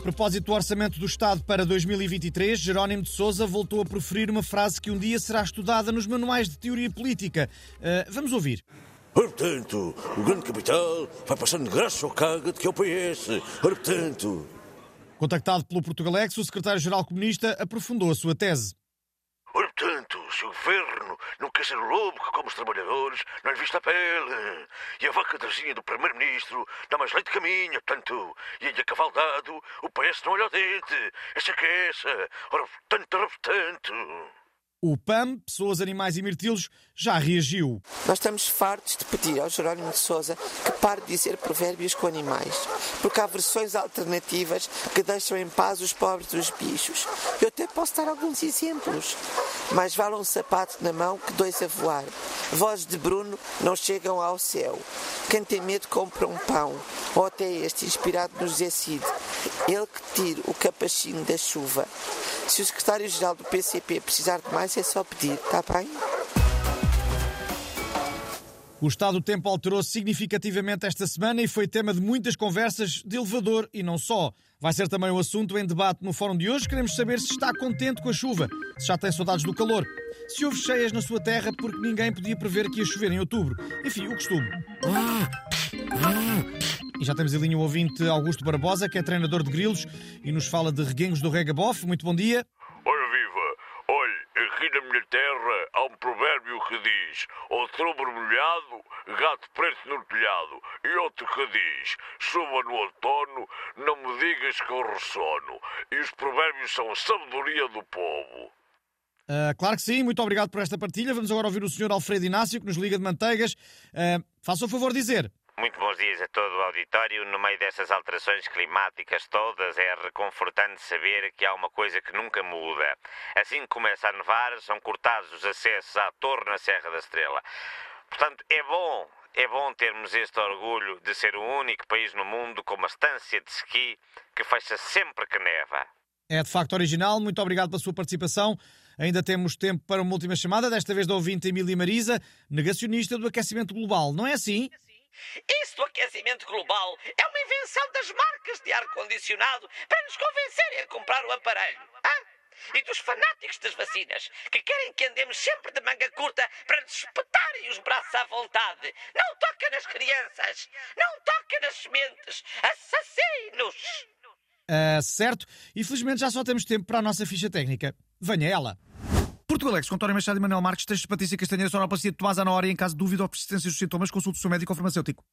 propósito do Orçamento do Estado para 2023, Jerónimo de Sousa voltou a proferir uma frase que um dia será estudada nos manuais de teoria política. Uh, vamos ouvir. Portanto, o grande capital vai passando graça ao caga de que é o PS. Portanto. Contactado pelo Portugalex, o secretário-geral comunista aprofundou a sua tese. Se o governo não quer ser o lobo que come os trabalhadores, não lhe vista a pele. E a vaca drazinha do primeiro-ministro dá mais leite que a minha, portanto. E a cavaldado, o PS não olha ao dente. Essa que é essa. Ora, portanto, ora, portanto. O PAM, Pessoas, Animais e Mirtilos, já reagiu. Nós estamos fartos de pedir ao Jerónimo de Souza que pare de dizer provérbios com animais, porque há versões alternativas que deixam em paz os pobres dos bichos. Eu até posso dar alguns exemplos. Mais vale um sapato na mão que dois a voar. Vozes de Bruno não chegam ao céu. Quem tem medo compra um pão. Ou até este, inspirado no José Cid. Ele que tire o capachinho da chuva. Se o secretário-geral do PCP precisar de mais, é só pedir, está bem? O estado do tempo alterou significativamente esta semana e foi tema de muitas conversas de elevador e não só. Vai ser também o assunto em debate no fórum de hoje. Queremos saber se está contente com a chuva, se já tem saudades do calor, se houve cheias na sua terra porque ninguém podia prever que ia chover em outubro. Enfim, o costume. E já temos em linha o ouvinte Augusto Barbosa, que é treinador de grilos e nos fala de reguengos do Regabof. Muito bom dia. Ora viva! Olhe, aqui na minha terra há um provérbio que diz outubro molhado, gato preto no telhado. E outro que diz chuva no outono, não me digas que eu ressono. E os provérbios são a sabedoria do povo. Uh, claro que sim, muito obrigado por esta partilha. Vamos agora ouvir o Sr. Alfredo Inácio, que nos liga de Manteigas. Uh, faça o favor de dizer. Muito bons dias a todo o auditório. No meio dessas alterações climáticas todas, é reconfortante saber que há uma coisa que nunca muda. Assim que começa a nevar, são cortados os acessos à torre na Serra da Estrela. Portanto, é bom, é bom termos este orgulho de ser o único país no mundo com uma estância de esqui que fecha sempre que neva. É de facto original. Muito obrigado pela sua participação. Ainda temos tempo para uma última chamada, desta vez da ouvinte Emília Marisa, negacionista do aquecimento global. Não é assim? Isso do aquecimento global é uma invenção das marcas de ar-condicionado para nos convencerem a comprar o aparelho. Hã? E dos fanáticos das vacinas, que querem que andemos sempre de manga curta para nos espetarem os braços à vontade. Não toca nas crianças! Não toca nas sementes! Assassinos! Uh, certo, infelizmente já só temos tempo para a nossa ficha técnica. Venha ela! Portugalex, com António Machado e Manuel Marques, textos de Patrícia Castanheira, sonoplastia de Tomás Ana Hora e em caso de dúvida ou persistência dos sintomas, consulte o seu médico ou farmacêutico.